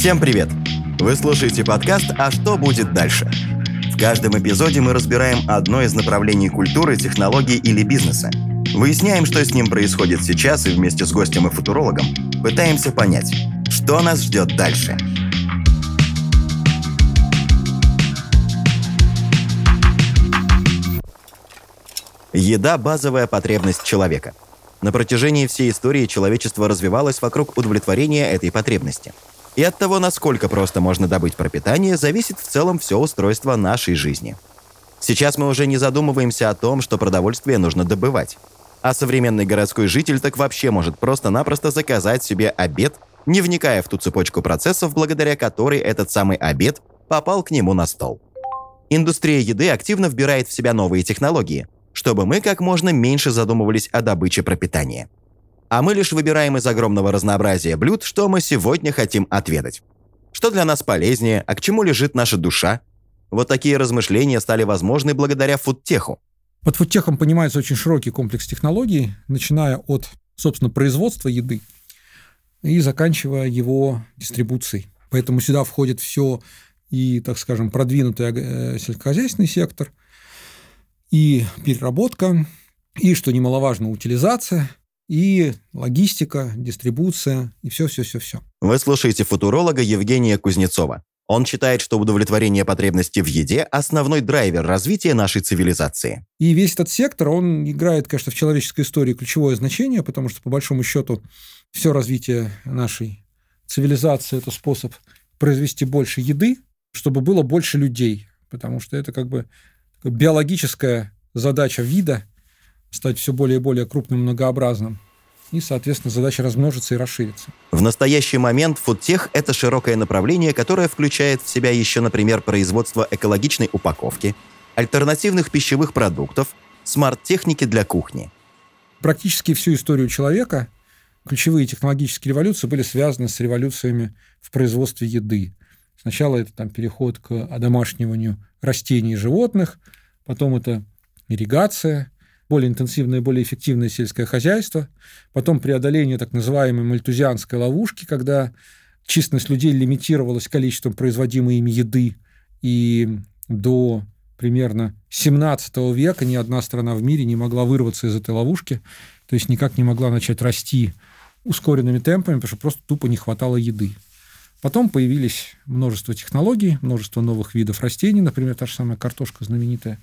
Всем привет! Вы слушаете подкаст «А что будет дальше?». В каждом эпизоде мы разбираем одно из направлений культуры, технологий или бизнеса. Выясняем, что с ним происходит сейчас и вместе с гостем и футурологом пытаемся понять, что нас ждет дальше. Еда – базовая потребность человека. На протяжении всей истории человечество развивалось вокруг удовлетворения этой потребности – и от того, насколько просто можно добыть пропитание, зависит в целом все устройство нашей жизни. Сейчас мы уже не задумываемся о том, что продовольствие нужно добывать. А современный городской житель так вообще может просто-напросто заказать себе обед, не вникая в ту цепочку процессов, благодаря которой этот самый обед попал к нему на стол. Индустрия еды активно вбирает в себя новые технологии, чтобы мы как можно меньше задумывались о добыче пропитания а мы лишь выбираем из огромного разнообразия блюд, что мы сегодня хотим отведать. Что для нас полезнее, а к чему лежит наша душа? Вот такие размышления стали возможны благодаря фудтеху. Под фудтехом понимается очень широкий комплекс технологий, начиная от, собственно, производства еды и заканчивая его дистрибуцией. Поэтому сюда входит все и, так скажем, продвинутый э, сельскохозяйственный сектор, и переработка, и, что немаловажно, утилизация – и логистика, дистрибуция, и все-все-все-все. Вы слушаете футуролога Евгения Кузнецова. Он считает, что удовлетворение потребностей в еде – основной драйвер развития нашей цивилизации. И весь этот сектор, он играет, конечно, в человеческой истории ключевое значение, потому что, по большому счету, все развитие нашей цивилизации – это способ произвести больше еды, чтобы было больше людей, потому что это как бы биологическая задача вида стать все более и более крупным, многообразным. И, соответственно, задача размножиться и расшириться. В настоящий момент фудтех – это широкое направление, которое включает в себя еще, например, производство экологичной упаковки, альтернативных пищевых продуктов, смарт-техники для кухни. Практически всю историю человека ключевые технологические революции были связаны с революциями в производстве еды. Сначала это там переход к одомашниванию растений и животных, потом это ирригация – более интенсивное, более эффективное сельское хозяйство, потом преодоление так называемой мальтузианской ловушки, когда численность людей лимитировалась количеством производимой ими еды, и до примерно 17 века ни одна страна в мире не могла вырваться из этой ловушки, то есть никак не могла начать расти ускоренными темпами, потому что просто тупо не хватало еды. Потом появились множество технологий, множество новых видов растений, например, та же самая картошка знаменитая,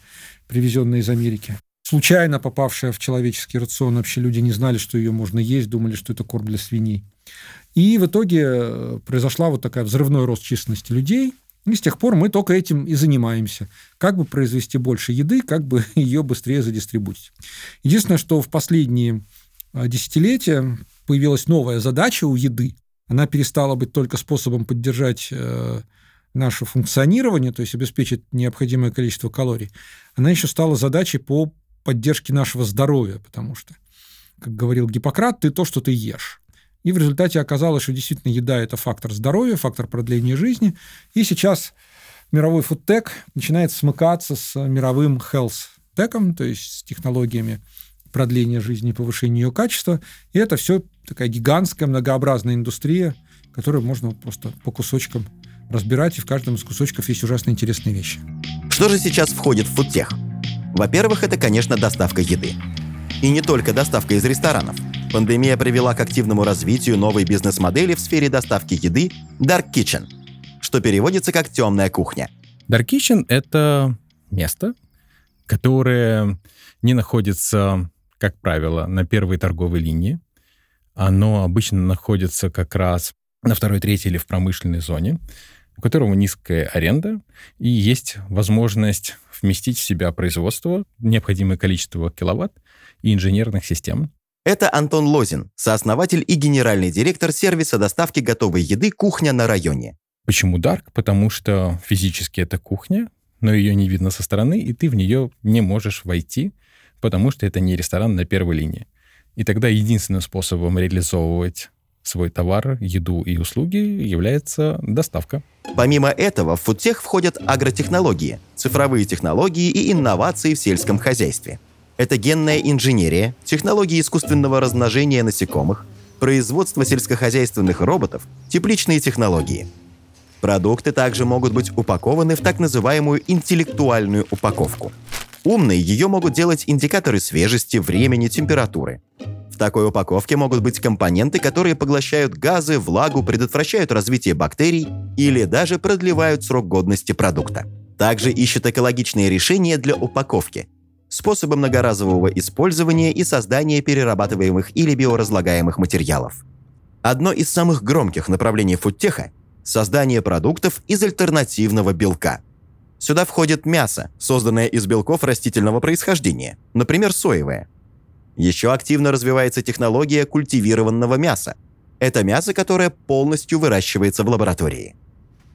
привезенная из Америки случайно попавшая в человеческий рацион. Вообще люди не знали, что ее можно есть, думали, что это корм для свиней. И в итоге э, произошла вот такая взрывной рост численности людей. И с тех пор мы только этим и занимаемся. Как бы произвести больше еды, как бы ее быстрее задистрибутить. Единственное, что в последние э, десятилетия появилась новая задача у еды. Она перестала быть только способом поддержать э, наше функционирование, то есть обеспечить необходимое количество калорий, она еще стала задачей по поддержки нашего здоровья, потому что, как говорил Гиппократ, ты то, что ты ешь. И в результате оказалось, что действительно еда – это фактор здоровья, фактор продления жизни. И сейчас мировой фудтек начинает смыкаться с мировым health-теком, то есть с технологиями продления жизни и повышения ее качества. И это все такая гигантская многообразная индустрия, которую можно просто по кусочкам разбирать, и в каждом из кусочков есть ужасно интересные вещи. Что же сейчас входит в фудтех? Во-первых, это, конечно, доставка еды. И не только доставка из ресторанов. Пандемия привела к активному развитию новой бизнес-модели в сфере доставки еды Dark Kitchen, что переводится как «темная кухня». Dark Kitchen — это место, которое не находится, как правило, на первой торговой линии. Оно обычно находится как раз на второй, третьей или в промышленной зоне у которого низкая аренда, и есть возможность вместить в себя производство, необходимое количество киловатт и инженерных систем. Это Антон Лозин, сооснователь и генеральный директор сервиса доставки готовой еды «Кухня на районе». Почему Дарк? Потому что физически это кухня, но ее не видно со стороны, и ты в нее не можешь войти, потому что это не ресторан на первой линии. И тогда единственным способом реализовывать свой товар, еду и услуги является доставка. Помимо этого, в фудтех входят агротехнологии, цифровые технологии и инновации в сельском хозяйстве. Это генная инженерия, технологии искусственного размножения насекомых, производство сельскохозяйственных роботов, тепличные технологии. Продукты также могут быть упакованы в так называемую интеллектуальную упаковку. Умные ее могут делать индикаторы свежести, времени, температуры. В такой упаковке могут быть компоненты, которые поглощают газы, влагу, предотвращают развитие бактерий или даже продлевают срок годности продукта. Также ищут экологичные решения для упаковки, способы многоразового использования и создания перерабатываемых или биоразлагаемых материалов. Одно из самых громких направлений фудтеха – создание продуктов из альтернативного белка. Сюда входит мясо, созданное из белков растительного происхождения, например, соевое. Еще активно развивается технология культивированного мяса. Это мясо, которое полностью выращивается в лаборатории.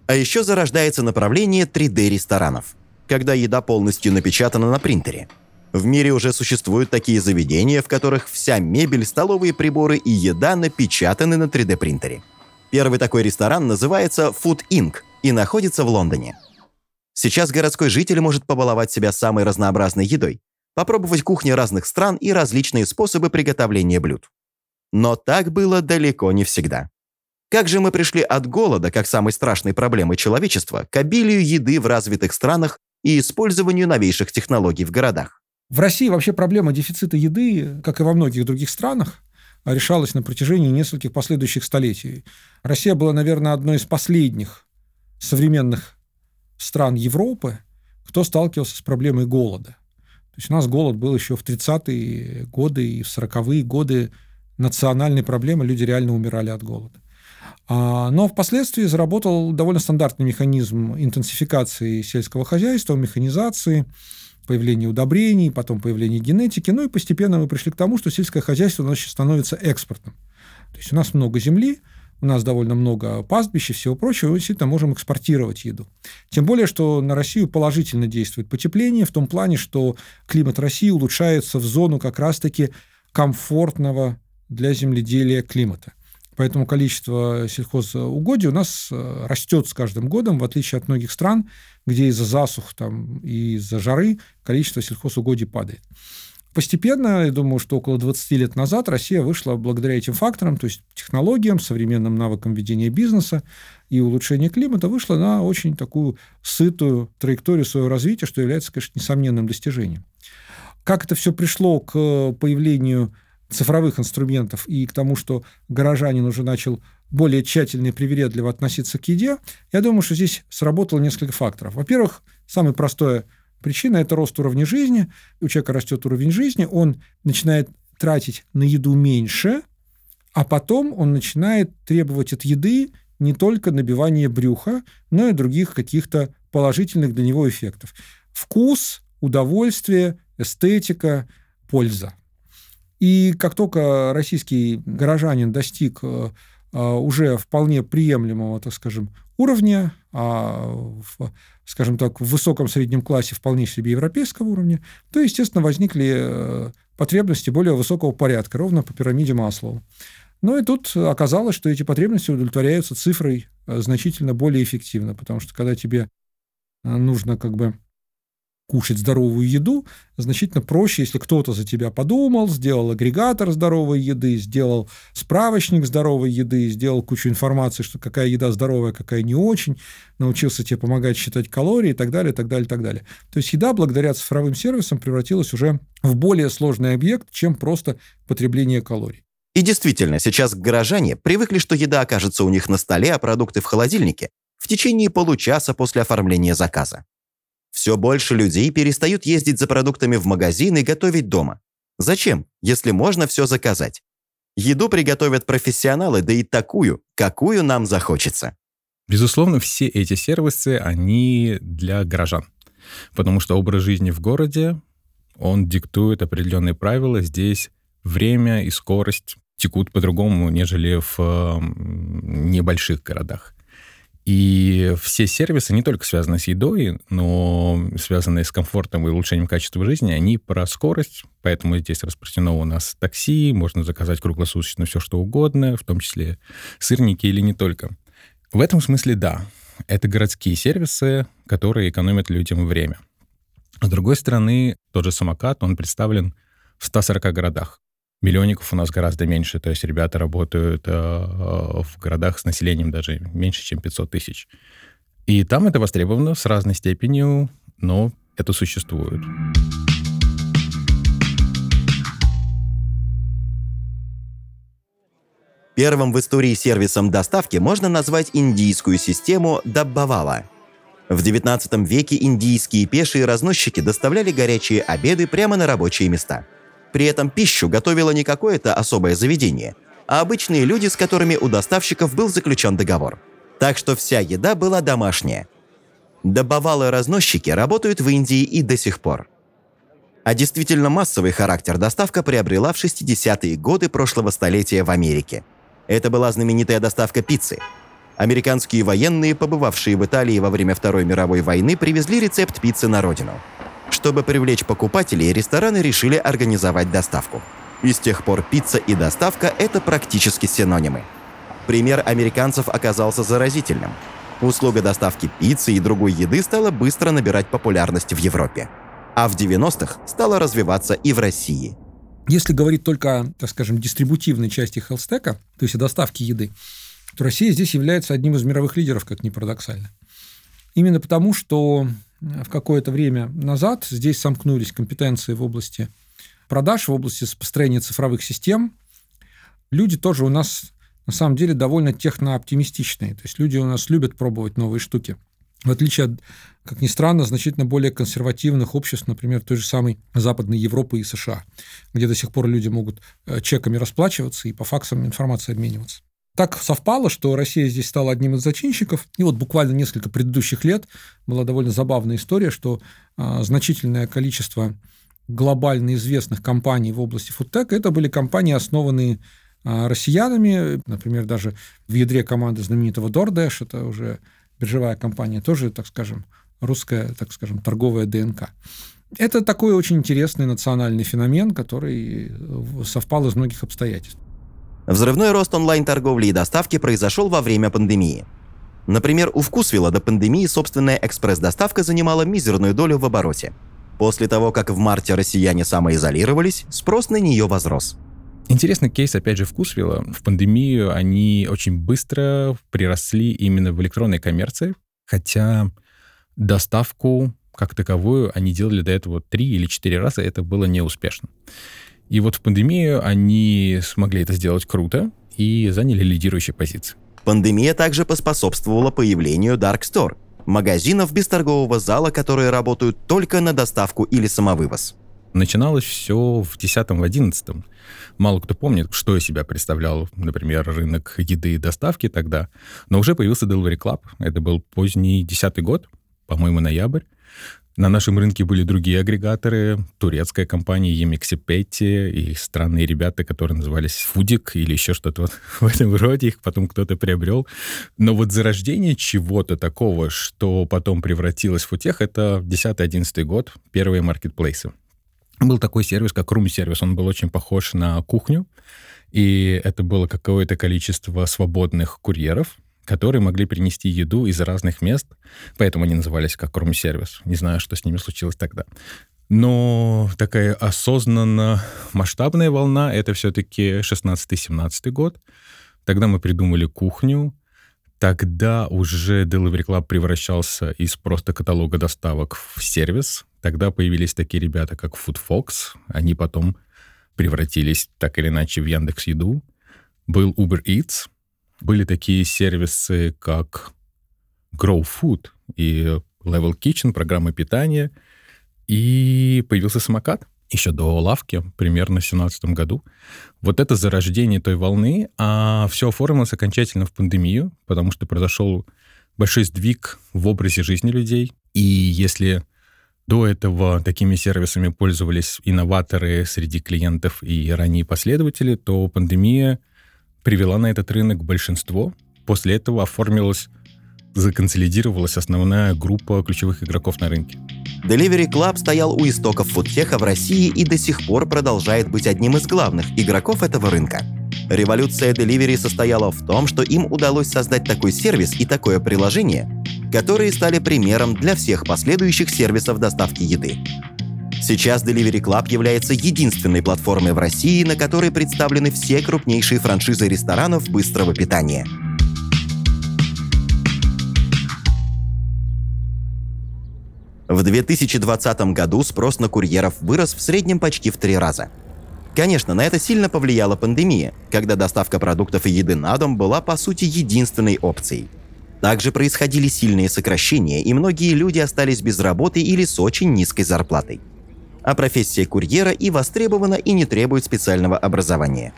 А еще зарождается направление 3D-ресторанов, когда еда полностью напечатана на принтере. В мире уже существуют такие заведения, в которых вся мебель, столовые приборы и еда напечатаны на 3D-принтере. Первый такой ресторан называется Food Inc. и находится в Лондоне. Сейчас городской житель может побаловать себя самой разнообразной едой, попробовать кухни разных стран и различные способы приготовления блюд. Но так было далеко не всегда. Как же мы пришли от голода, как самой страшной проблемы человечества, к обилию еды в развитых странах и использованию новейших технологий в городах? В России вообще проблема дефицита еды, как и во многих других странах, решалась на протяжении нескольких последующих столетий. Россия была, наверное, одной из последних современных стран Европы, кто сталкивался с проблемой голода. То есть у нас голод был еще в 30-е годы и в 40-е годы национальной проблемы, люди реально умирали от голода. А, но впоследствии заработал довольно стандартный механизм интенсификации сельского хозяйства, механизации, появления удобрений, потом появления генетики. Ну и постепенно мы пришли к тому, что сельское хозяйство у нас сейчас становится экспортным. То есть у нас много земли, у нас довольно много пастбищ и всего прочего, мы действительно можем экспортировать еду. Тем более, что на Россию положительно действует потепление в том плане, что климат России улучшается в зону как раз-таки комфортного для земледелия климата. Поэтому количество сельхозугодий у нас э, растет с каждым годом, в отличие от многих стран, где из-за засух там, и из-за жары количество сельхозугодий падает. Постепенно, я думаю, что около 20 лет назад Россия вышла благодаря этим факторам, то есть технологиям, современным навыкам ведения бизнеса и улучшения климата, вышла на очень такую сытую траекторию своего развития, что является, конечно, несомненным достижением. Как это все пришло к появлению цифровых инструментов и к тому, что горожанин уже начал более тщательно и привередливо относиться к еде, я думаю, что здесь сработало несколько факторов. Во-первых, самое простое причина – это рост уровня жизни. У человека растет уровень жизни, он начинает тратить на еду меньше, а потом он начинает требовать от еды не только набивания брюха, но и других каких-то положительных для него эффектов. Вкус, удовольствие, эстетика, польза. И как только российский горожанин достиг э, э, уже вполне приемлемого, так скажем, уровня, а в, скажем так, в высоком среднем классе вполне себе европейского уровня, то, естественно, возникли э, потребности более высокого порядка, ровно по пирамиде Маслоу. Ну и тут оказалось, что эти потребности удовлетворяются цифрой значительно более эффективно, потому что когда тебе нужно как бы кушать здоровую еду значительно проще, если кто-то за тебя подумал, сделал агрегатор здоровой еды, сделал справочник здоровой еды, сделал кучу информации, что какая еда здоровая, какая не очень, научился тебе помогать считать калории и так далее, и так далее, и так далее. То есть еда благодаря цифровым сервисам превратилась уже в более сложный объект, чем просто потребление калорий. И действительно, сейчас горожане привыкли, что еда окажется у них на столе, а продукты в холодильнике в течение получаса после оформления заказа. Все больше людей перестают ездить за продуктами в магазин и готовить дома. Зачем, если можно все заказать? Еду приготовят профессионалы, да и такую, какую нам захочется. Безусловно, все эти сервисы, они для горожан. Потому что образ жизни в городе, он диктует определенные правила. Здесь время и скорость текут по-другому, нежели в небольших городах. И все сервисы не только связаны с едой, но связанные с комфортом и улучшением качества жизни, они про скорость, поэтому здесь распространено у нас такси, можно заказать круглосуточно все, что угодно, в том числе сырники или не только. В этом смысле да, это городские сервисы, которые экономят людям время. С другой стороны, тот же самокат, он представлен в 140 городах. Миллионников у нас гораздо меньше, то есть ребята работают э, в городах с населением даже меньше, чем 500 тысяч. И там это востребовано с разной степенью, но это существует. Первым в истории сервисом доставки можно назвать индийскую систему Даббавала. В XIX веке индийские пешие разносчики доставляли горячие обеды прямо на рабочие места. При этом пищу готовило не какое-то особое заведение, а обычные люди, с которыми у доставщиков был заключен договор. Так что вся еда была домашняя. Добавалы-разносчики работают в Индии и до сих пор. А действительно массовый характер доставка приобрела в 60-е годы прошлого столетия в Америке – это была знаменитая доставка пиццы. Американские военные, побывавшие в Италии во время Второй мировой войны, привезли рецепт пиццы на родину. Чтобы привлечь покупателей, рестораны решили организовать доставку. И с тех пор пицца и доставка – это практически синонимы. Пример американцев оказался заразительным. Услуга доставки пиццы и другой еды стала быстро набирать популярность в Европе. А в 90-х стала развиваться и в России – если говорить только о, так скажем, дистрибутивной части хелстека, то есть о доставке еды, то Россия здесь является одним из мировых лидеров, как ни парадоксально. Именно потому, что в какое-то время назад здесь сомкнулись компетенции в области продаж, в области построения цифровых систем. Люди тоже у нас на самом деле довольно технооптимистичные. То есть люди у нас любят пробовать новые штуки в отличие от, как ни странно, значительно более консервативных обществ, например, той же самой Западной Европы и США, где до сих пор люди могут э, чеками расплачиваться и по факсам информацией обмениваться. Так совпало, что Россия здесь стала одним из зачинщиков. И вот буквально несколько предыдущих лет была довольно забавная история, что а, значительное количество глобально известных компаний в области фудтека это были компании, основанные а, россиянами. Например, даже в ядре команды знаменитого DoorDash, это уже биржевая компания, тоже, так скажем, русская, так скажем, торговая ДНК. Это такой очень интересный национальный феномен, который э, совпал из многих обстоятельств. Взрывной рост онлайн-торговли и доставки произошел во время пандемии. Например, у Вкусвилла до пандемии собственная экспресс-доставка занимала мизерную долю в обороте. После того, как в марте россияне самоизолировались, спрос на нее возрос. Интересный кейс, опять же, вкусвилла. В пандемию они очень быстро приросли именно в электронной коммерции, хотя доставку как таковую они делали до этого три или четыре раза, это было неуспешно. И вот в пандемию они смогли это сделать круто и заняли лидирующие позиции. Пандемия также поспособствовала появлению Dark Store, магазинов без торгового зала, которые работают только на доставку или самовывоз. Начиналось все в 10-11. Мало кто помнит, что из себя представлял, например, рынок еды и доставки тогда. Но уже появился Delivery Club. Это был поздний 10 год, по-моему, ноябрь. На нашем рынке были другие агрегаторы, турецкая компания Емиксипетти и странные ребята, которые назывались Фудик или еще что-то вот в этом роде, их потом кто-то приобрел. Но вот зарождение чего-то такого, что потом превратилось в футех, это 10-11 год, первые маркетплейсы был такой сервис, как рум-сервис. Он был очень похож на кухню, и это было какое-то количество свободных курьеров, которые могли принести еду из разных мест, поэтому они назывались как рум-сервис. Не знаю, что с ними случилось тогда. Но такая осознанно масштабная волна — это все-таки 16-17 год. Тогда мы придумали кухню, Тогда уже Delivery Club превращался из просто каталога доставок в сервис. Тогда появились такие ребята, как FoodFox. Они потом превратились так или иначе в Яндекс Еду. Был Uber Eats. Были такие сервисы, как Grow Food и Level Kitchen, программа питания. И появился самокат еще до лавки, примерно в 2017 году. Вот это зарождение той волны, а все оформилось окончательно в пандемию, потому что произошел большой сдвиг в образе жизни людей. И если до этого такими сервисами пользовались инноваторы среди клиентов и ранние последователи, то пандемия привела на этот рынок большинство. После этого оформилась, законсолидировалась основная группа ключевых игроков на рынке. Delivery Club стоял у истоков фудтеха в России и до сих пор продолжает быть одним из главных игроков этого рынка. Революция Delivery состояла в том, что им удалось создать такой сервис и такое приложение, которые стали примером для всех последующих сервисов доставки еды. Сейчас Delivery Club является единственной платформой в России, на которой представлены все крупнейшие франшизы ресторанов быстрого питания. В 2020 году спрос на курьеров вырос в среднем почти в три раза. Конечно, на это сильно повлияла пандемия, когда доставка продуктов и еды на дом была по сути единственной опцией. Также происходили сильные сокращения, и многие люди остались без работы или с очень низкой зарплатой. А профессия курьера и востребована, и не требует специального образования.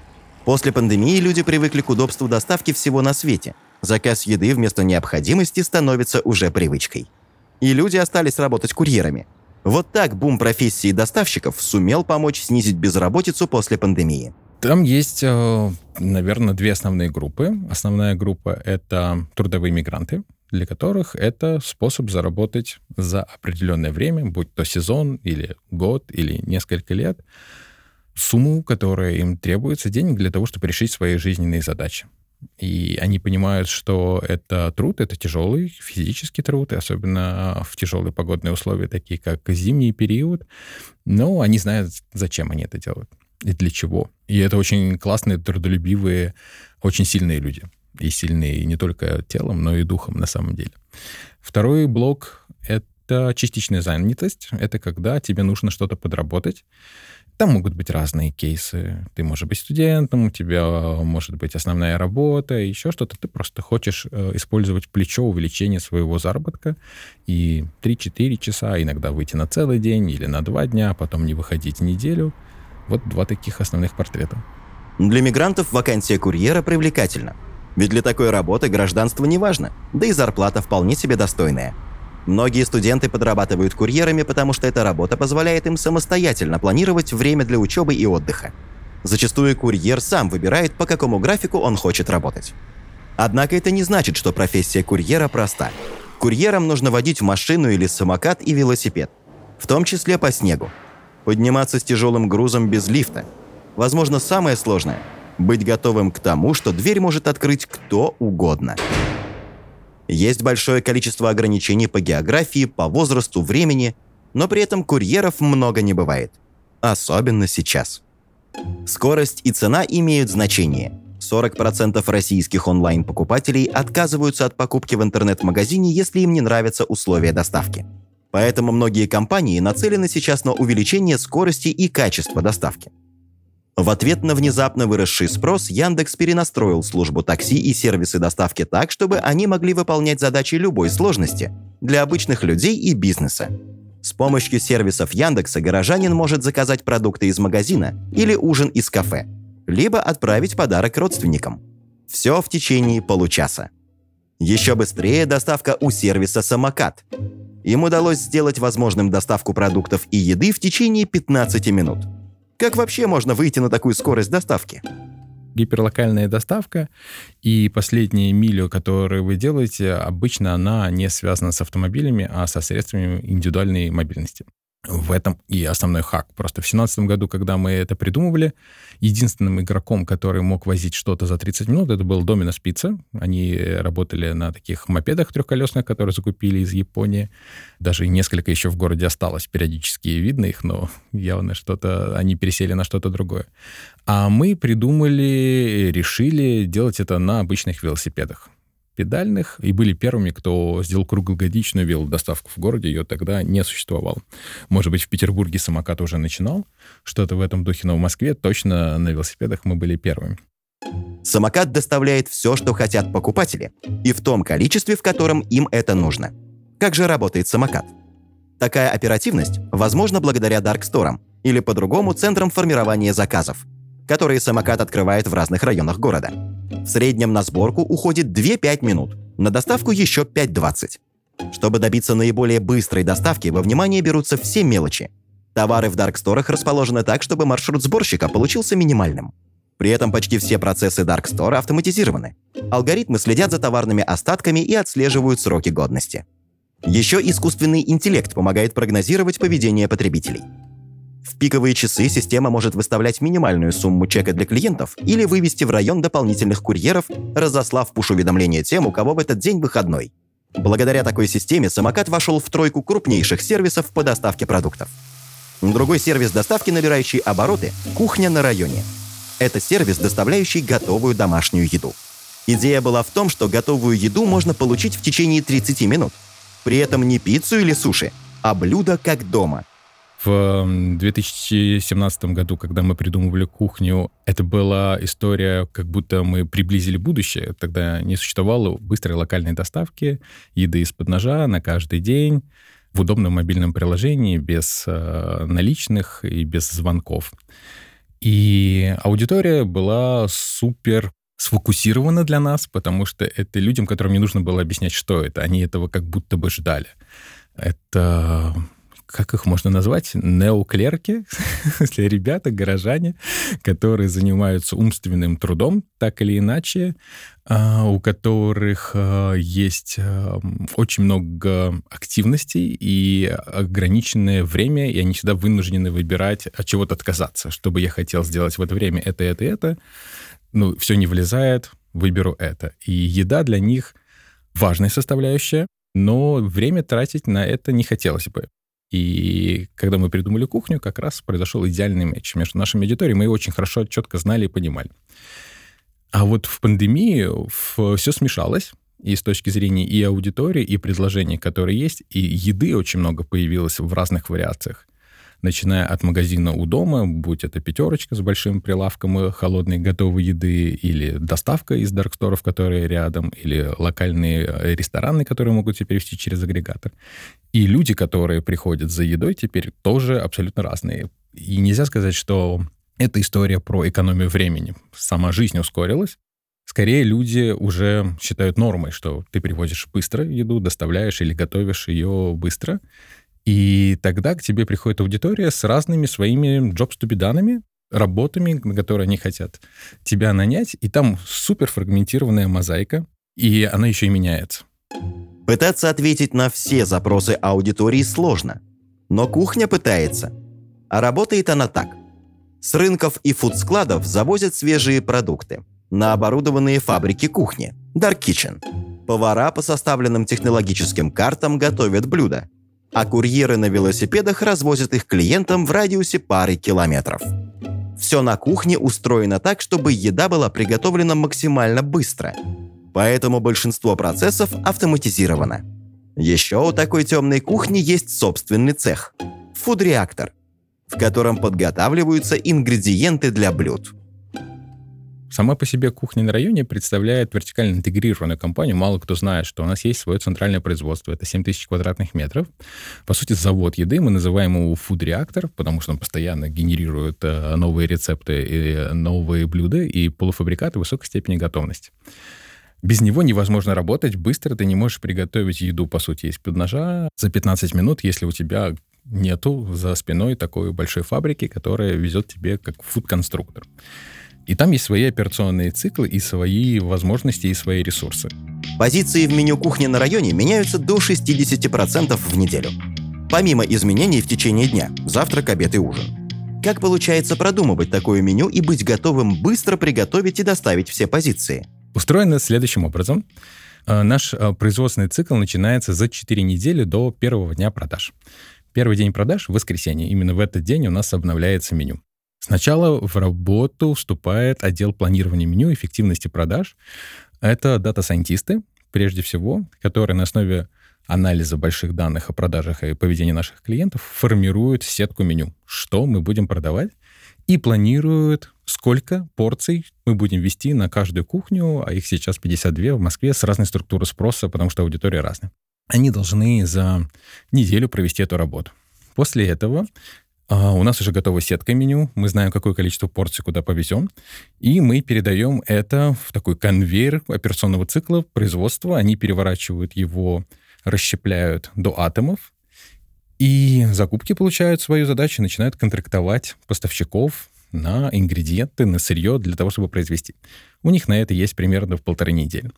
После пандемии люди привыкли к удобству доставки всего на свете. Заказ еды вместо необходимости становится уже привычкой и люди остались работать курьерами. Вот так бум профессии доставщиков сумел помочь снизить безработицу после пандемии. Там есть, э, наверное, две основные группы. Основная группа — это трудовые мигранты, для которых это способ заработать за определенное время, будь то сезон или год или несколько лет, сумму, которая им требуется, денег для того, чтобы решить свои жизненные задачи. И они понимают, что это труд, это тяжелый физический труд, и особенно в тяжелые погодные условия, такие как зимний период. Но они знают, зачем они это делают и для чего. И это очень классные, трудолюбивые, очень сильные люди. И сильные не только телом, но и духом на самом деле. Второй блок — это частичная занятость. Это когда тебе нужно что-то подработать. Там могут быть разные кейсы. Ты можешь быть студентом, у тебя может быть основная работа, еще что-то. Ты просто хочешь э, использовать плечо увеличения своего заработка и 3-4 часа, иногда выйти на целый день или на два дня, а потом не выходить неделю. Вот два таких основных портрета. Для мигрантов вакансия курьера привлекательна. Ведь для такой работы гражданство не важно, да и зарплата вполне себе достойная – Многие студенты подрабатывают курьерами, потому что эта работа позволяет им самостоятельно планировать время для учебы и отдыха. Зачастую курьер сам выбирает, по какому графику он хочет работать. Однако это не значит, что профессия курьера проста. Курьерам нужно водить машину или самокат и велосипед, в том числе по снегу. Подниматься с тяжелым грузом без лифта. Возможно, самое сложное – быть готовым к тому, что дверь может открыть кто угодно. Есть большое количество ограничений по географии, по возрасту, времени, но при этом курьеров много не бывает. Особенно сейчас. Скорость и цена имеют значение. 40% российских онлайн-покупателей отказываются от покупки в интернет-магазине, если им не нравятся условия доставки. Поэтому многие компании нацелены сейчас на увеличение скорости и качества доставки. В ответ на внезапно выросший спрос Яндекс перенастроил службу такси и сервисы доставки так, чтобы они могли выполнять задачи любой сложности для обычных людей и бизнеса. С помощью сервисов Яндекса горожанин может заказать продукты из магазина или ужин из кафе, либо отправить подарок родственникам. Все в течение получаса. Еще быстрее доставка у сервиса «Самокат». Им удалось сделать возможным доставку продуктов и еды в течение 15 минут – как вообще можно выйти на такую скорость доставки? гиперлокальная доставка, и последнюю милю, которую вы делаете, обычно она не связана с автомобилями, а со средствами индивидуальной мобильности в этом и основной хак. Просто в 2017 году, когда мы это придумывали, единственным игроком, который мог возить что-то за 30 минут, это был Domino's Pizza. Они работали на таких мопедах трехколесных, которые закупили из Японии. Даже несколько еще в городе осталось. Периодически видно их, но явно что-то... Они пересели на что-то другое. А мы придумали, решили делать это на обычных велосипедах педальных и были первыми, кто сделал круглогодичную велодоставку в городе. Ее тогда не существовало. Может быть, в Петербурге самокат уже начинал. Что-то в этом духе, но в Москве точно на велосипедах мы были первыми. Самокат доставляет все, что хотят покупатели, и в том количестве, в котором им это нужно. Как же работает самокат? Такая оперативность возможна благодаря Дарксторам или по-другому центрам формирования заказов, которые самокат открывает в разных районах города. В среднем на сборку уходит 2-5 минут, на доставку еще 5-20. Чтобы добиться наиболее быстрой доставки, во внимание берутся все мелочи. Товары в дарксторах расположены так, чтобы маршрут сборщика получился минимальным. При этом почти все процессы даркстора автоматизированы. Алгоритмы следят за товарными остатками и отслеживают сроки годности. Еще искусственный интеллект помогает прогнозировать поведение потребителей. В пиковые часы система может выставлять минимальную сумму чека для клиентов или вывести в район дополнительных курьеров, разослав пуш-уведомления тем, у кого в этот день выходной. Благодаря такой системе самокат вошел в тройку крупнейших сервисов по доставке продуктов. Другой сервис доставки, набирающий обороты – «Кухня на районе». Это сервис, доставляющий готовую домашнюю еду. Идея была в том, что готовую еду можно получить в течение 30 минут. При этом не пиццу или суши, а блюдо как дома. В 2017 году, когда мы придумывали кухню, это была история, как будто мы приблизили будущее. Тогда не существовало быстрой локальной доставки еды из-под ножа на каждый день в удобном мобильном приложении, без э, наличных и без звонков. И аудитория была супер сфокусирована для нас, потому что это людям, которым не нужно было объяснять, что это. Они этого как будто бы ждали. Это как их можно назвать, неоклерки, ребята, горожане, которые занимаются умственным трудом, так или иначе, а, у которых а, есть очень много активностей и ограниченное время, и они всегда вынуждены выбирать от чего-то отказаться. Что бы я хотел сделать в это время, это, это, это. Ну, все не влезает, выберу это. И еда для них важная составляющая, но время тратить на это не хотелось бы. И когда мы придумали кухню, как раз произошел идеальный матч между нашими аудиторией. Мы ее очень хорошо, четко знали и понимали. А вот в пандемии все смешалось. И с точки зрения и аудитории, и предложений, которые есть, и еды очень много появилось в разных вариациях начиная от магазина у дома, будь это пятерочка с большим прилавком холодной готовой еды, или доставка из дарксторов, которые рядом, или локальные э, рестораны, которые могут тебя перевести через агрегатор. И люди, которые приходят за едой, теперь тоже абсолютно разные. И нельзя сказать, что это история про экономию времени. Сама жизнь ускорилась, Скорее люди уже считают нормой, что ты привозишь быстро еду, доставляешь или готовишь ее быстро. И тогда к тебе приходит аудитория с разными своими jobs-to-be работами, на которые они хотят тебя нанять, и там супер фрагментированная мозаика, и она еще и меняется. Пытаться ответить на все запросы аудитории сложно, но кухня пытается. А работает она так. С рынков и фудскладов завозят свежие продукты на оборудованные фабрики кухни – Dark Kitchen. Повара по составленным технологическим картам готовят блюда – а курьеры на велосипедах развозят их клиентам в радиусе пары километров. Все на кухне устроено так, чтобы еда была приготовлена максимально быстро. Поэтому большинство процессов автоматизировано. Еще у такой темной кухни есть собственный цех – фуд-реактор, в котором подготавливаются ингредиенты для блюд – Сама по себе кухня на районе представляет вертикально интегрированную компанию. Мало кто знает, что у нас есть свое центральное производство. Это 7 тысяч квадратных метров. По сути, завод еды. Мы называем его фуд-реактор, потому что он постоянно генерирует э, новые рецепты и новые блюда и полуфабрикаты высокой степени готовности. Без него невозможно работать быстро, ты не можешь приготовить еду, по сути, из-под ножа за 15 минут, если у тебя нету за спиной такой большой фабрики, которая везет тебе как фуд-конструктор. И там есть свои операционные циклы и свои возможности и свои ресурсы. Позиции в меню кухни на районе меняются до 60% в неделю. Помимо изменений в течение дня – завтрак, обед и ужин. Как получается продумывать такое меню и быть готовым быстро приготовить и доставить все позиции? Устроено следующим образом. Э, наш э, производственный цикл начинается за 4 недели до первого дня продаж. Первый день продаж — воскресенье. Именно в этот день у нас обновляется меню. Сначала в работу вступает отдел планирования меню эффективности продаж. Это дата-сайентисты, прежде всего, которые на основе анализа больших данных о продажах и поведении наших клиентов формируют сетку меню, что мы будем продавать, и планируют, сколько порций мы будем вести на каждую кухню, а их сейчас 52 в Москве с разной структурой спроса, потому что аудитория разная. Они должны за неделю провести эту работу. После этого а, у нас уже готова сетка меню, мы знаем, какое количество порций куда повезем, и мы передаем это в такой конвейер операционного цикла производства. Они переворачивают его, расщепляют до атомов, и закупки получают свою задачу, начинают контрактовать поставщиков на ингредиенты, на сырье для того, чтобы произвести. У них на это есть примерно в полторы недели.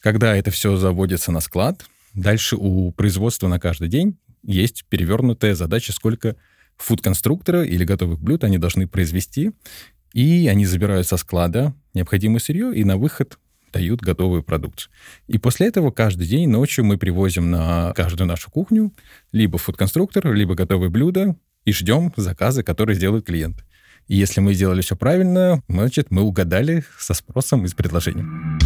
Когда это все заводится на склад, дальше у производства на каждый день есть перевернутая задача, сколько фуд-конструктора или готовых блюд они должны произвести, и они забирают со склада необходимое сырье и на выход дают готовую продукцию. И после этого каждый день ночью мы привозим на каждую нашу кухню либо фуд-конструктор, либо готовые блюда, и ждем заказы, которые сделают клиент. И если мы сделали все правильно, значит, мы угадали со спросом и с предложением.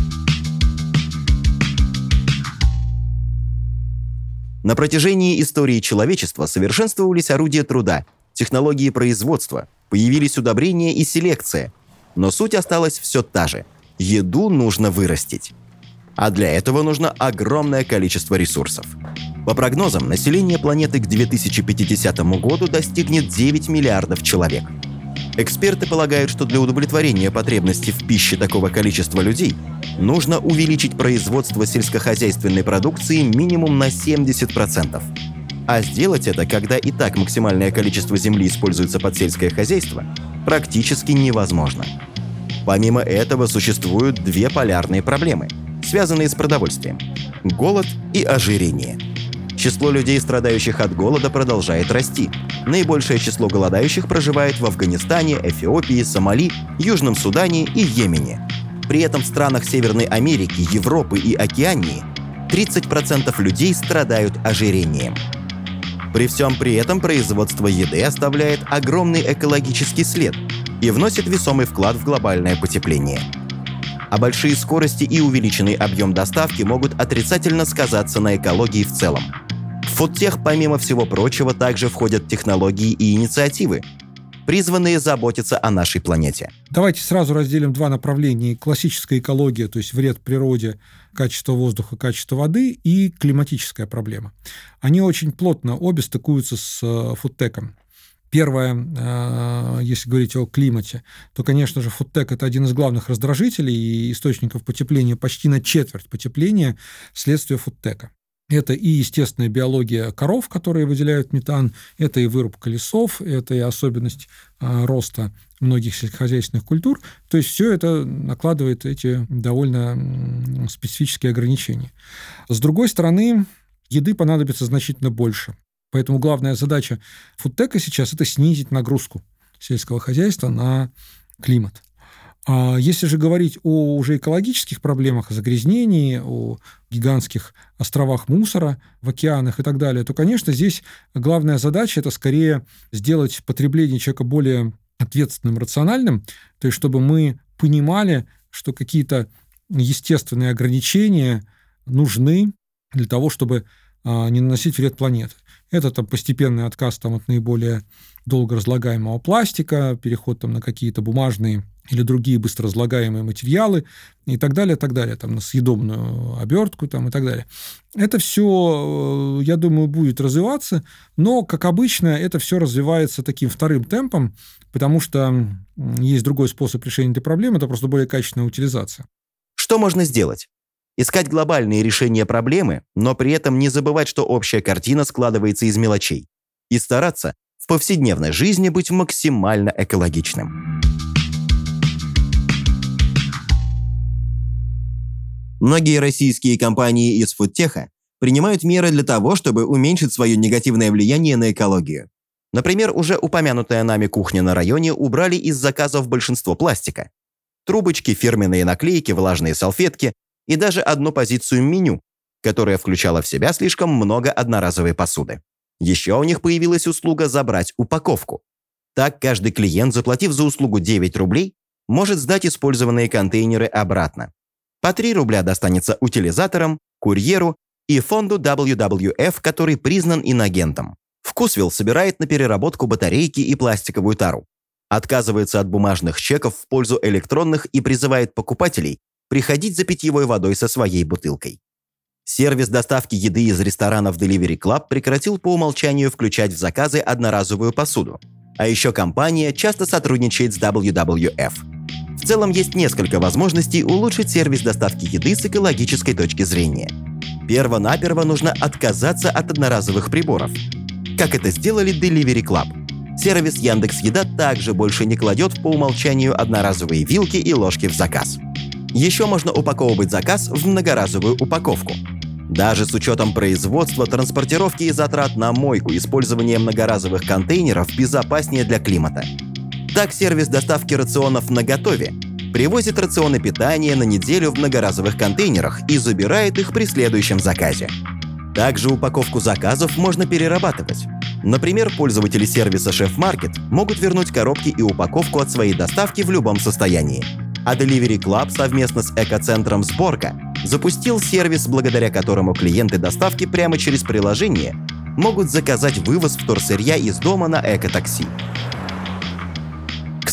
На протяжении истории человечества совершенствовались орудия труда, технологии производства, появились удобрения и селекция. Но суть осталась все та же. Еду нужно вырастить. А для этого нужно огромное количество ресурсов. По прогнозам, население планеты к 2050 году достигнет 9 миллиардов человек. Эксперты полагают, что для удовлетворения потребностей в пище такого количества людей нужно увеличить производство сельскохозяйственной продукции минимум на 70%. А сделать это, когда и так максимальное количество земли используется под сельское хозяйство, практически невозможно. Помимо этого существуют две полярные проблемы, связанные с продовольствием – голод и ожирение. Число людей, страдающих от голода, продолжает расти. Наибольшее число голодающих проживает в Афганистане, Эфиопии, Сомали, Южном Судане и Йемене. При этом в странах Северной Америки, Европы и Океании 30% людей страдают ожирением. При всем при этом производство еды оставляет огромный экологический след и вносит весомый вклад в глобальное потепление. А большие скорости и увеличенный объем доставки могут отрицательно сказаться на экологии в целом. Фудтех, помимо всего прочего, также входят технологии и инициативы, призванные заботиться о нашей планете. Давайте сразу разделим два направления. Классическая экология, то есть вред природе, качество воздуха, качество воды и климатическая проблема. Они очень плотно обе стыкуются с э, фудтеком. Первое, э, если говорить о климате, то, конечно же, фудтек – это один из главных раздражителей и источников потепления, почти на четверть потепления следствие фудтека. Это и естественная биология коров, которые выделяют метан, это и вырубка лесов, это и особенность а, роста многих сельскохозяйственных культур. То есть все это накладывает эти довольно специфические ограничения. С другой стороны, еды понадобится значительно больше. Поэтому главная задача фудтека сейчас – это снизить нагрузку сельского хозяйства на климат. А если же говорить о уже экологических проблемах, о загрязнении, о гигантских островах мусора в океанах и так далее, то, конечно, здесь главная задача – это скорее сделать потребление человека более ответственным, рациональным, то есть чтобы мы понимали, что какие-то естественные ограничения нужны для того, чтобы а, не наносить вред планете. Это там постепенный отказ там, от наиболее долго разлагаемого пластика, переход там, на какие-то бумажные или другие быстро разлагаемые материалы и так далее, так далее, там, на съедобную обертку там, и так далее. Это все, э, я думаю, будет развиваться, но, как обычно, это все развивается таким вторым темпом, потому что есть другой способ решения этой проблемы, это просто более качественная утилизация. Что можно сделать? Искать глобальные решения проблемы, но при этом не забывать, что общая картина складывается из мелочей. И стараться в повседневной жизни быть максимально экологичным. Многие российские компании из фудтеха принимают меры для того, чтобы уменьшить свое негативное влияние на экологию. Например, уже упомянутая нами кухня на районе убрали из заказов большинство пластика. Трубочки, фирменные наклейки, влажные салфетки и даже одну позицию меню, которая включала в себя слишком много одноразовой посуды. Еще у них появилась услуга забрать упаковку. Так каждый клиент, заплатив за услугу 9 рублей, может сдать использованные контейнеры обратно. По 3 рубля достанется утилизаторам, курьеру и фонду WWF, который признан инагентом. Вкусвилл собирает на переработку батарейки и пластиковую тару. Отказывается от бумажных чеков в пользу электронных и призывает покупателей приходить за питьевой водой со своей бутылкой. Сервис доставки еды из ресторанов Delivery Club прекратил по умолчанию включать в заказы одноразовую посуду. А еще компания часто сотрудничает с WWF. В целом есть несколько возможностей улучшить сервис доставки еды с экологической точки зрения. Перво-наперво нужно отказаться от одноразовых приборов. Как это сделали Delivery Club. Сервис Яндекс Еда также больше не кладет по умолчанию одноразовые вилки и ложки в заказ. Еще можно упаковывать заказ в многоразовую упаковку. Даже с учетом производства, транспортировки и затрат на мойку, использование многоразовых контейнеров безопаснее для климата. Так сервис доставки рационов на готове привозит рационы питания на неделю в многоразовых контейнерах и забирает их при следующем заказе. Также упаковку заказов можно перерабатывать. Например, пользователи сервиса Market могут вернуть коробки и упаковку от своей доставки в любом состоянии. А Delivery Club совместно с экоцентром «Сборка» запустил сервис, благодаря которому клиенты доставки прямо через приложение могут заказать вывоз вторсырья из дома на экотакси.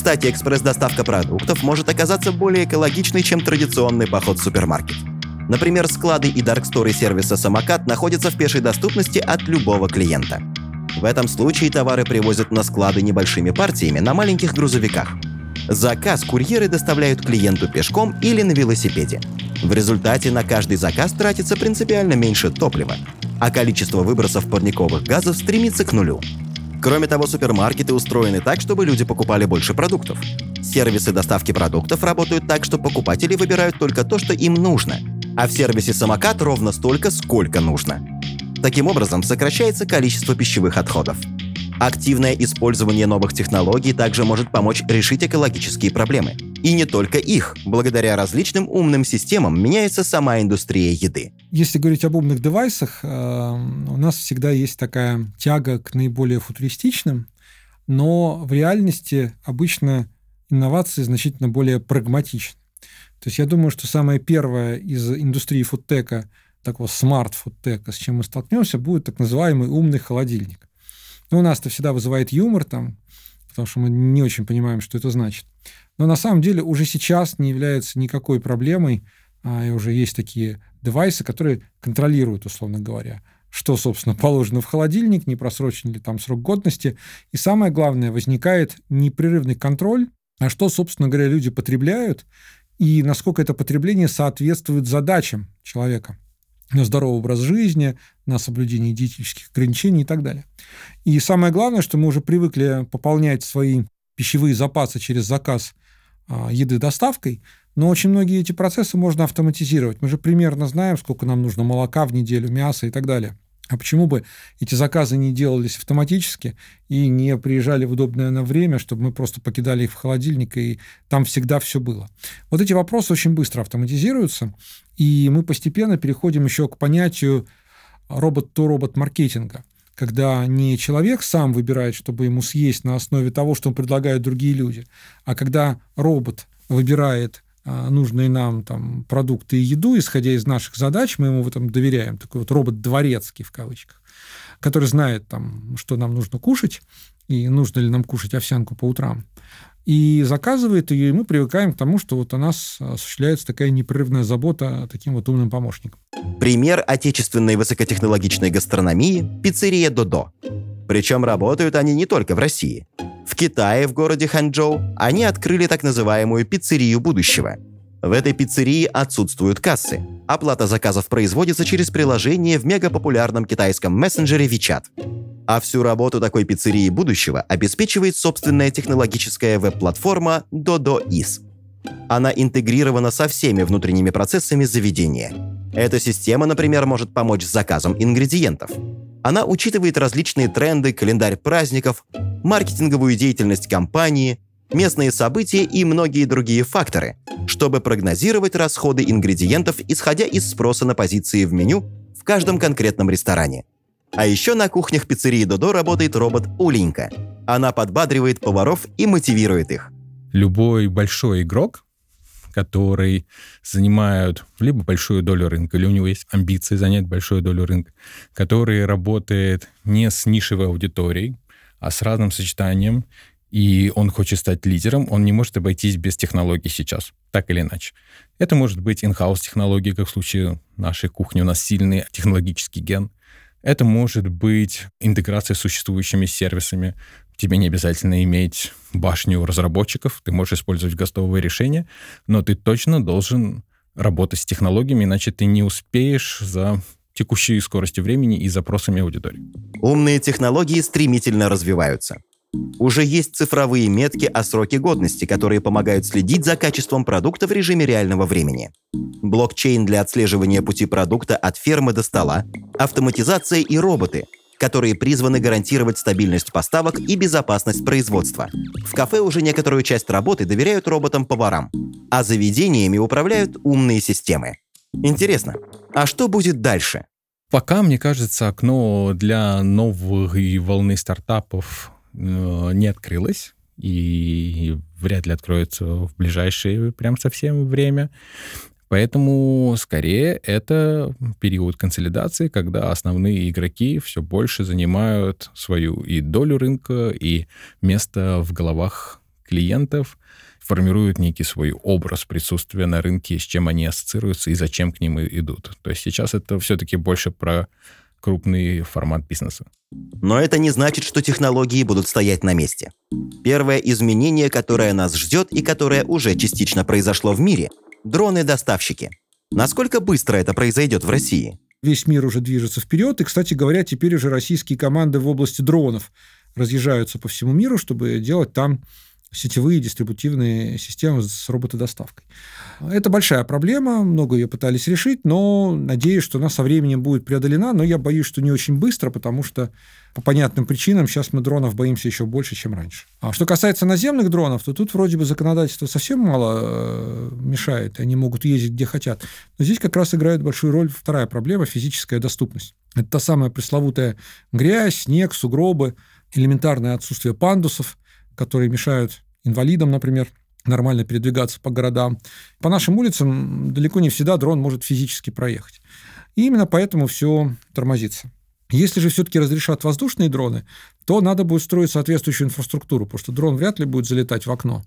Кстати, экспресс-доставка продуктов может оказаться более экологичной, чем традиционный поход в супермаркет. Например, склады и дарксторы сервиса «Самокат» находятся в пешей доступности от любого клиента. В этом случае товары привозят на склады небольшими партиями на маленьких грузовиках. Заказ курьеры доставляют клиенту пешком или на велосипеде. В результате на каждый заказ тратится принципиально меньше топлива, а количество выбросов парниковых газов стремится к нулю. Кроме того, супермаркеты устроены так, чтобы люди покупали больше продуктов. Сервисы доставки продуктов работают так, что покупатели выбирают только то, что им нужно, а в сервисе «Самокат» ровно столько, сколько нужно. Таким образом, сокращается количество пищевых отходов. Активное использование новых технологий также может помочь решить экологические проблемы. И не только их. Благодаря различным умным системам меняется сама индустрия еды. Если говорить об умных девайсах, э, у нас всегда есть такая тяга к наиболее футуристичным, но в реальности обычно инновации значительно более прагматичны. То есть я думаю, что самое первое из индустрии фудтека, такого смарт-фудтека, с чем мы столкнемся, будет так называемый умный холодильник. Ну, у нас это всегда вызывает юмор там, потому что мы не очень понимаем, что это значит. Но на самом деле уже сейчас не является никакой проблемой, а, и уже есть такие девайсы, которые контролируют, условно говоря, что, собственно, положено в холодильник, не просрочен ли там срок годности. И самое главное, возникает непрерывный контроль, а что, собственно говоря, люди потребляют, и насколько это потребление соответствует задачам человека на здоровый образ жизни, на соблюдение диетических ограничений и так далее. И самое главное, что мы уже привыкли пополнять свои пищевые запасы через заказ еды доставкой, но очень многие эти процессы можно автоматизировать. Мы же примерно знаем, сколько нам нужно молока в неделю, мяса и так далее. А почему бы эти заказы не делались автоматически и не приезжали в удобное на время, чтобы мы просто покидали их в холодильник, и там всегда все было? Вот эти вопросы очень быстро автоматизируются, и мы постепенно переходим еще к понятию робот-то-робот маркетинга, когда не человек сам выбирает, чтобы ему съесть на основе того, что предлагают другие люди, а когда робот выбирает а, нужные нам там продукты и еду, исходя из наших задач, мы ему в этом доверяем. Такой вот робот дворецкий в кавычках, который знает там, что нам нужно кушать и нужно ли нам кушать овсянку по утрам. И заказывает ее, и мы привыкаем к тому, что вот у нас осуществляется такая непрерывная забота таким вот умным помощником. Пример отечественной высокотехнологичной гастрономии – пиццерия «Додо». Причем работают они не только в России. В Китае, в городе Ханчжоу, они открыли так называемую пиццерию будущего. В этой пиццерии отсутствуют кассы. Оплата заказов производится через приложение в мегапопулярном китайском мессенджере WeChat. А всю работу такой пиццерии будущего обеспечивает собственная технологическая веб-платформа DodoIS. Она интегрирована со всеми внутренними процессами заведения. Эта система, например, может помочь с заказом ингредиентов. Она учитывает различные тренды, календарь праздников, маркетинговую деятельность компании, местные события и многие другие факторы, чтобы прогнозировать расходы ингредиентов, исходя из спроса на позиции в меню в каждом конкретном ресторане. А еще на кухнях пиццерии Додо работает робот Улинка. Она подбадривает поваров и мотивирует их. Любой большой игрок который занимают либо большую долю рынка, или у него есть амбиции занять большую долю рынка, который работает не с нишевой аудиторией, а с разным сочетанием, и он хочет стать лидером, он не может обойтись без технологий сейчас, так или иначе. Это может быть in-house технологии, как в случае нашей кухни, у нас сильный технологический ген. Это может быть интеграция с существующими сервисами, Тебе не обязательно иметь башню разработчиков, ты можешь использовать гостовые решения, но ты точно должен работать с технологиями, иначе ты не успеешь за текущей скоростью времени и запросами аудитории. Умные технологии стремительно развиваются. Уже есть цифровые метки о сроке годности, которые помогают следить за качеством продукта в режиме реального времени. Блокчейн для отслеживания пути продукта от фермы до стола, автоматизация и роботы – которые призваны гарантировать стабильность поставок и безопасность производства. В кафе уже некоторую часть работы доверяют роботам-поварам, а заведениями управляют умные системы. Интересно, а что будет дальше? Пока, мне кажется, окно для новой волны стартапов не открылось и вряд ли откроется в ближайшее прям совсем время. Поэтому скорее это период консолидации, когда основные игроки все больше занимают свою и долю рынка, и место в головах клиентов, формируют некий свой образ присутствия на рынке, с чем они ассоциируются и зачем к ним идут. То есть сейчас это все-таки больше про крупный формат бизнеса. Но это не значит, что технологии будут стоять на месте. Первое изменение, которое нас ждет и которое уже частично произошло в мире – Дроны-доставщики. Насколько быстро это произойдет в России? Весь мир уже движется вперед, и, кстати говоря, теперь уже российские команды в области дронов разъезжаются по всему миру, чтобы делать там сетевые дистрибутивные системы с роботодоставкой. Это большая проблема, много ее пытались решить, но надеюсь, что она со временем будет преодолена, но я боюсь, что не очень быстро, потому что по понятным причинам сейчас мы дронов боимся еще больше, чем раньше. А что касается наземных дронов, то тут вроде бы законодательство совсем мало э, мешает, они могут ездить где хотят. Но здесь как раз играет большую роль вторая проблема – физическая доступность. Это та самая пресловутая грязь, снег, сугробы, элементарное отсутствие пандусов, которые мешают инвалидам, например, нормально передвигаться по городам. По нашим улицам далеко не всегда дрон может физически проехать. И именно поэтому все тормозится. Если же все-таки разрешат воздушные дроны, то надо будет строить соответствующую инфраструктуру, потому что дрон вряд ли будет залетать в окно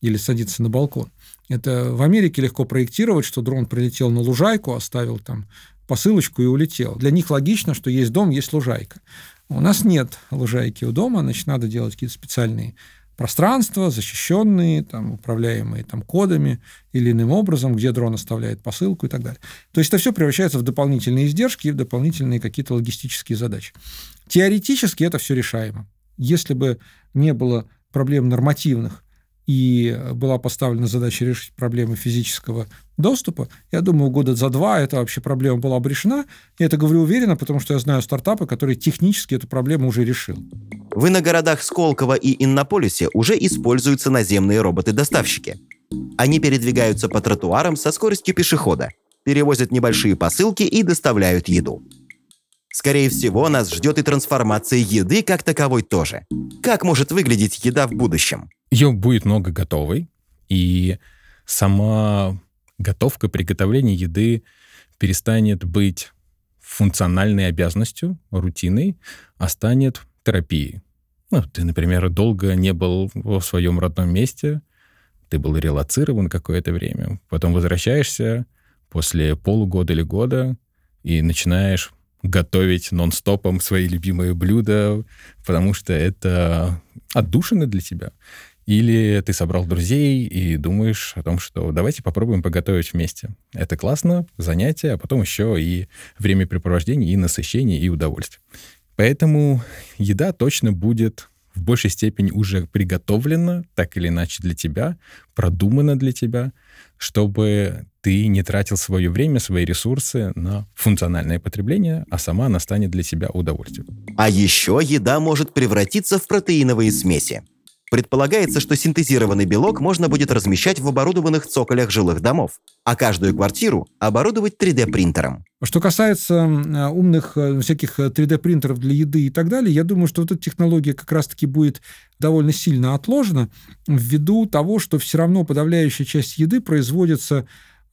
или садиться на балкон. Это в Америке легко проектировать, что дрон прилетел на лужайку, оставил там посылочку и улетел. Для них логично, что есть дом, есть лужайка. У нас нет лужайки у дома, значит, надо делать какие-то специальные пространства, защищенные, там, управляемые там, кодами или иным образом, где дрон оставляет посылку и так далее. То есть это все превращается в дополнительные издержки и в дополнительные какие-то логистические задачи. Теоретически это все решаемо. Если бы не было проблем нормативных и была поставлена задача решить проблемы физического доступа, я думаю, года за два эта вообще проблема была бы решена. Я это говорю уверенно, потому что я знаю стартапы, которые технически эту проблему уже решил. В иногородах Сколково и Иннополисе уже используются наземные роботы-доставщики. Они передвигаются по тротуарам со скоростью пешехода, перевозят небольшие посылки и доставляют еду. Скорее всего, нас ждет и трансформация еды как таковой тоже. Как может выглядеть еда в будущем? Ее будет много готовой, и сама готовка, приготовление еды перестанет быть функциональной обязанностью, рутиной, а станет терапией. Ну, ты, например, долго не был в своем родном месте, ты был релацирован какое-то время, потом возвращаешься после полугода или года и начинаешь готовить нон-стопом свои любимые блюда, потому что это отдушина для тебя. Или ты собрал друзей и думаешь о том, что давайте попробуем поготовить вместе. Это классно, занятие, а потом еще и времяпрепровождение, и насыщение, и удовольствие. Поэтому еда точно будет в большей степени уже приготовлена, так или иначе для тебя, продумана для тебя, чтобы ты не тратил свое время, свои ресурсы на функциональное потребление, а сама она станет для тебя удовольствием. А еще еда может превратиться в протеиновые смеси. Предполагается, что синтезированный белок можно будет размещать в оборудованных цоколях жилых домов, а каждую квартиру оборудовать 3D-принтером. Что касается умных э, всяких 3D-принтеров э, для еды и так далее, я думаю, что вот эта технология как раз-таки будет довольно сильно отложена ввиду того, что все равно подавляющая часть еды производится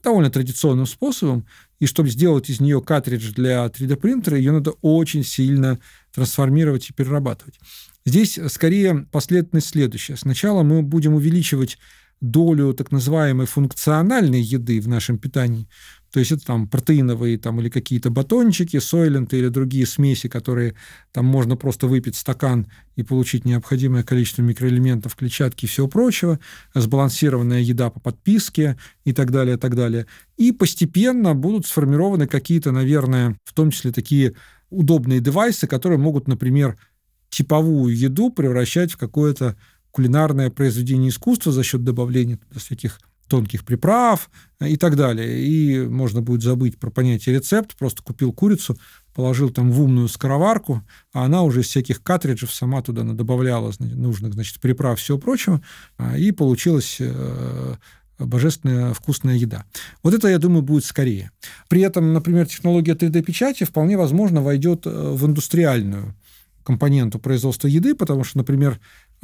довольно традиционным способом, и чтобы сделать из нее картридж для 3D-принтера, ее надо очень сильно трансформировать и перерабатывать. Здесь скорее последовательность следующая. Сначала мы будем увеличивать долю так называемой функциональной еды в нашем питании. То есть это там протеиновые там, или какие-то батончики, сойленты или другие смеси, которые там можно просто выпить стакан и получить необходимое количество микроэлементов, клетчатки и всего прочего, сбалансированная еда по подписке и так далее, и так далее. И постепенно будут сформированы какие-то, наверное, в том числе такие удобные девайсы, которые могут, например, типовую еду превращать в какое-то кулинарное произведение искусства за счет добавления всяких тонких приправ э, и так далее. И можно будет забыть про понятие рецепт, просто купил курицу, положил там в умную скороварку, а она уже из всяких картриджев сама туда добавляла нужных, значит, приправ, всего прочего, а, и получилось э, божественная вкусная еда. Вот это, я думаю, будет скорее. При этом, например, технология 3D-печати вполне возможно войдет в индустриальную компоненту производства еды, потому что, например,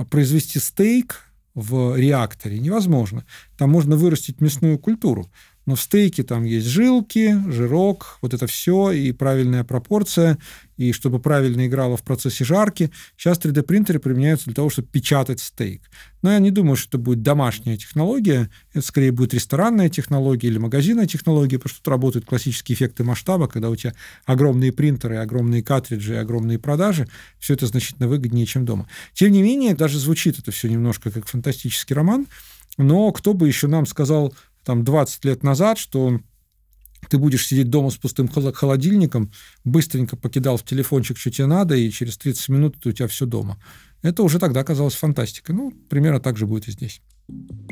произвести стейк в реакторе невозможно. Там можно вырастить мясную культуру. Но в стейке там есть жилки, жирок, вот это все, и правильная пропорция, и чтобы правильно играло в процессе жарки. Сейчас 3D-принтеры применяются для того, чтобы печатать стейк. Но я не думаю, что это будет домашняя технология, это скорее будет ресторанная технология или магазинная технология, потому что тут работают классические эффекты масштаба, когда у тебя огромные принтеры, огромные картриджи, огромные продажи, все это значительно выгоднее, чем дома. Тем не менее, даже звучит это все немножко как фантастический роман, но кто бы еще нам сказал там 20 лет назад, что ты будешь сидеть дома с пустым холодильником, быстренько покидал в телефончик, что тебе надо, и через 30 минут у тебя все дома. Это уже тогда казалось фантастикой. Ну, примерно так же будет и здесь.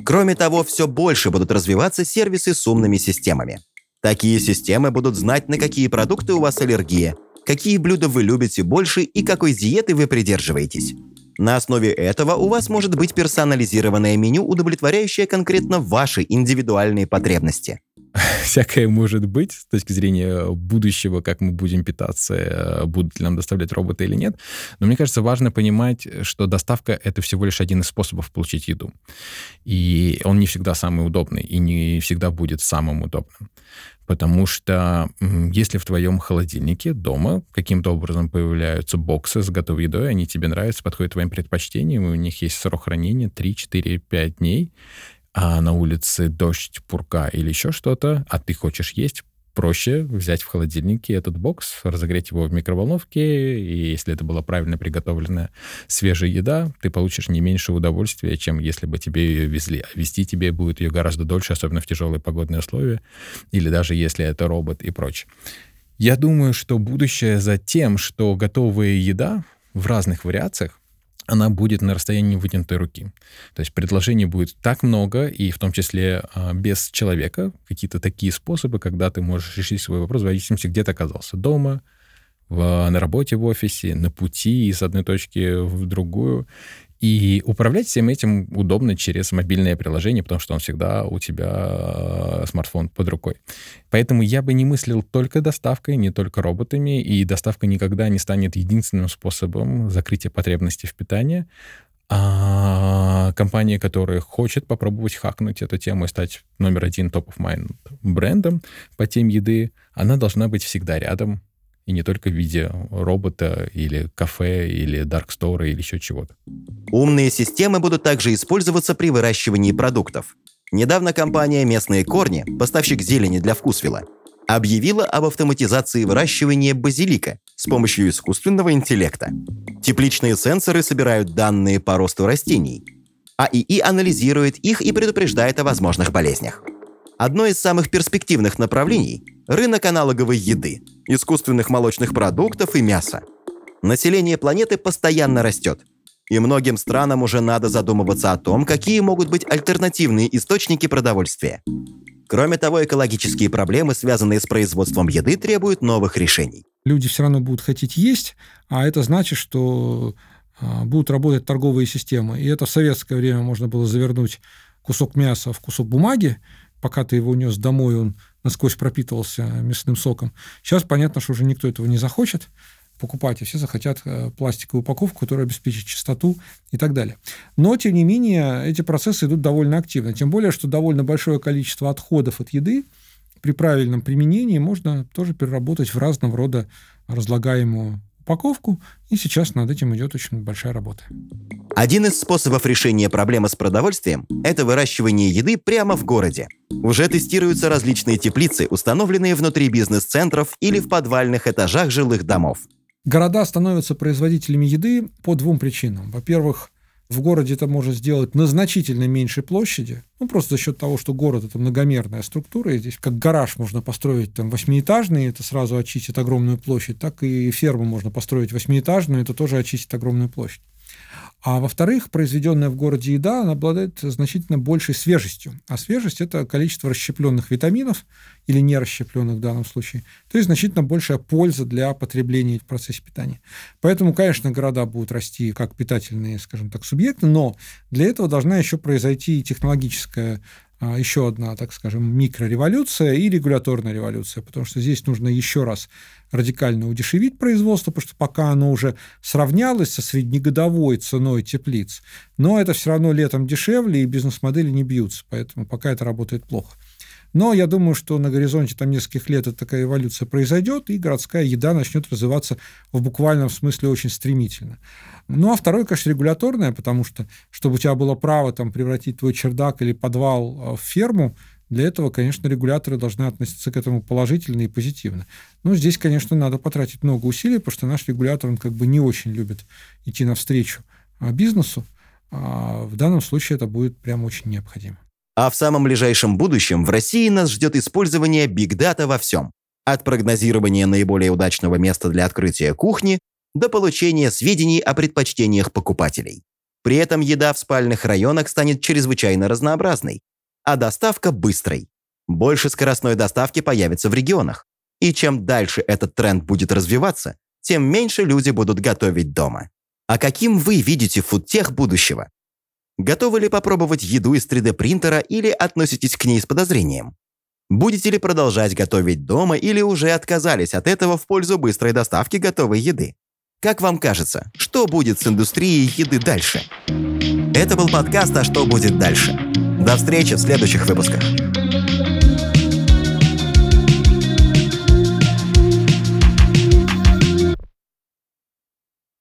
Кроме того, все больше будут развиваться сервисы с умными системами. Такие системы будут знать, на какие продукты у вас аллергия, какие блюда вы любите больше и какой диеты вы придерживаетесь. На основе этого у вас может быть персонализированное меню, удовлетворяющее конкретно ваши индивидуальные потребности. Всякое может быть с точки зрения будущего, как мы будем питаться, э, будут ли нам доставлять роботы или нет. Но мне кажется, важно понимать, что доставка — это всего лишь один из способов получить еду. И он не всегда самый удобный, и не всегда будет самым удобным. Потому что если в твоем холодильнике дома каким-то образом появляются боксы с готовой едой, они тебе нравятся, подходят твоим предпочтениям, и у них есть срок хранения 3, 4, 5 дней, а на улице дождь, пурга или еще что-то, а ты хочешь есть, проще взять в холодильнике этот бокс, разогреть его в микроволновке, и если это была правильно приготовленная свежая еда, ты получишь не меньше удовольствия, чем если бы тебе ее везли. А вести тебе будет ее гораздо дольше, особенно в тяжелые погодные условия, или даже если это робот и прочее. Я думаю, что будущее за тем, что готовая еда в разных вариациях она будет на расстоянии вытянутой руки. То есть предложений будет так много, и в том числе а, без человека, какие-то такие способы, когда ты можешь решить свой вопрос в зависимости, где ты оказался. Дома, в, на работе в офисе, на пути из одной точки в другую. И управлять всем этим удобно через мобильное приложение, потому что он всегда у тебя э, смартфон под рукой. Поэтому я бы не мыслил только доставкой, не только роботами, и доставка никогда не станет единственным способом закрытия потребностей в питании. А компания, которая хочет попробовать хакнуть эту тему и стать номер один топ-of-mind брендом по теме еды, она должна быть всегда рядом, и не только в виде робота или кафе или даркстора или еще чего-то. Умные системы будут также использоваться при выращивании продуктов. Недавно компания «Местные корни», поставщик зелени для вкусвилла, объявила об автоматизации выращивания базилика с помощью искусственного интеллекта. Тепличные сенсоры собирают данные по росту растений, а ИИ анализирует их и предупреждает о возможных болезнях. Одно из самых перспективных направлений – рынок аналоговой еды, искусственных молочных продуктов и мяса. Население планеты постоянно растет, и многим странам уже надо задумываться о том, какие могут быть альтернативные источники продовольствия. Кроме того, экологические проблемы, связанные с производством еды, требуют новых решений. Люди все равно будут хотеть есть, а это значит, что а, будут работать торговые системы. И это в советское время можно было завернуть кусок мяса в кусок бумаги, пока ты его унес домой, он насквозь пропитывался мясным соком. Сейчас понятно, что уже никто этого не захочет покупать, и все захотят э, пластиковую упаковку, которая обеспечит чистоту и так далее. Но, тем не менее, эти процессы идут довольно активно. Тем более, что довольно большое количество отходов от еды при правильном применении можно тоже переработать в разного рода разлагаемую упаковку, и сейчас над этим идет очень большая работа. Один из способов решения проблемы с продовольствием – это выращивание еды прямо в городе. Уже тестируются различные теплицы, установленные внутри бизнес-центров или в подвальных этажах жилых домов. Города становятся производителями еды по двум причинам. Во-первых, в городе это может сделать на значительно меньшей площади, ну, просто за счет того, что город – это многомерная структура, и здесь как гараж можно построить там восьмиэтажный, это сразу очистит огромную площадь, так и ферму можно построить восьмиэтажную, это тоже очистит огромную площадь. А во-вторых, произведенная в городе еда, она обладает значительно большей свежестью. А свежесть – это количество расщепленных витаминов или не расщепленных в данном случае. То есть значительно большая польза для потребления в процессе питания. Поэтому, конечно, города будут расти как питательные, скажем так, субъекты, но для этого должна еще произойти технологическая еще одна, так скажем, микрореволюция и регуляторная революция, потому что здесь нужно еще раз радикально удешевить производство, потому что пока оно уже сравнялось со среднегодовой ценой теплиц, но это все равно летом дешевле, и бизнес-модели не бьются, поэтому пока это работает плохо. Но я думаю, что на горизонте там нескольких лет эта такая эволюция произойдет, и городская еда начнет развиваться в буквальном смысле очень стремительно. Ну, а второе, конечно, регуляторное, потому что, чтобы у тебя было право там, превратить твой чердак или подвал э, в ферму, для этого, конечно, регуляторы должны относиться к этому положительно и позитивно. Но здесь, конечно, надо потратить много усилий, потому что наш регулятор, он как бы не очень любит идти навстречу а, бизнесу. А в данном случае это будет прям очень необходимо. А в самом ближайшем будущем в России нас ждет использование биг-дата во всем. От прогнозирования наиболее удачного места для открытия кухни до получения сведений о предпочтениях покупателей. При этом еда в спальных районах станет чрезвычайно разнообразной, а доставка – быстрой. Больше скоростной доставки появится в регионах. И чем дальше этот тренд будет развиваться, тем меньше люди будут готовить дома. А каким вы видите фудтех будущего? Готовы ли попробовать еду из 3D-принтера или относитесь к ней с подозрением? Будете ли продолжать готовить дома или уже отказались от этого в пользу быстрой доставки готовой еды? Как вам кажется, что будет с индустрией еды дальше? Это был подкаст «А что будет дальше?». До встречи в следующих выпусках.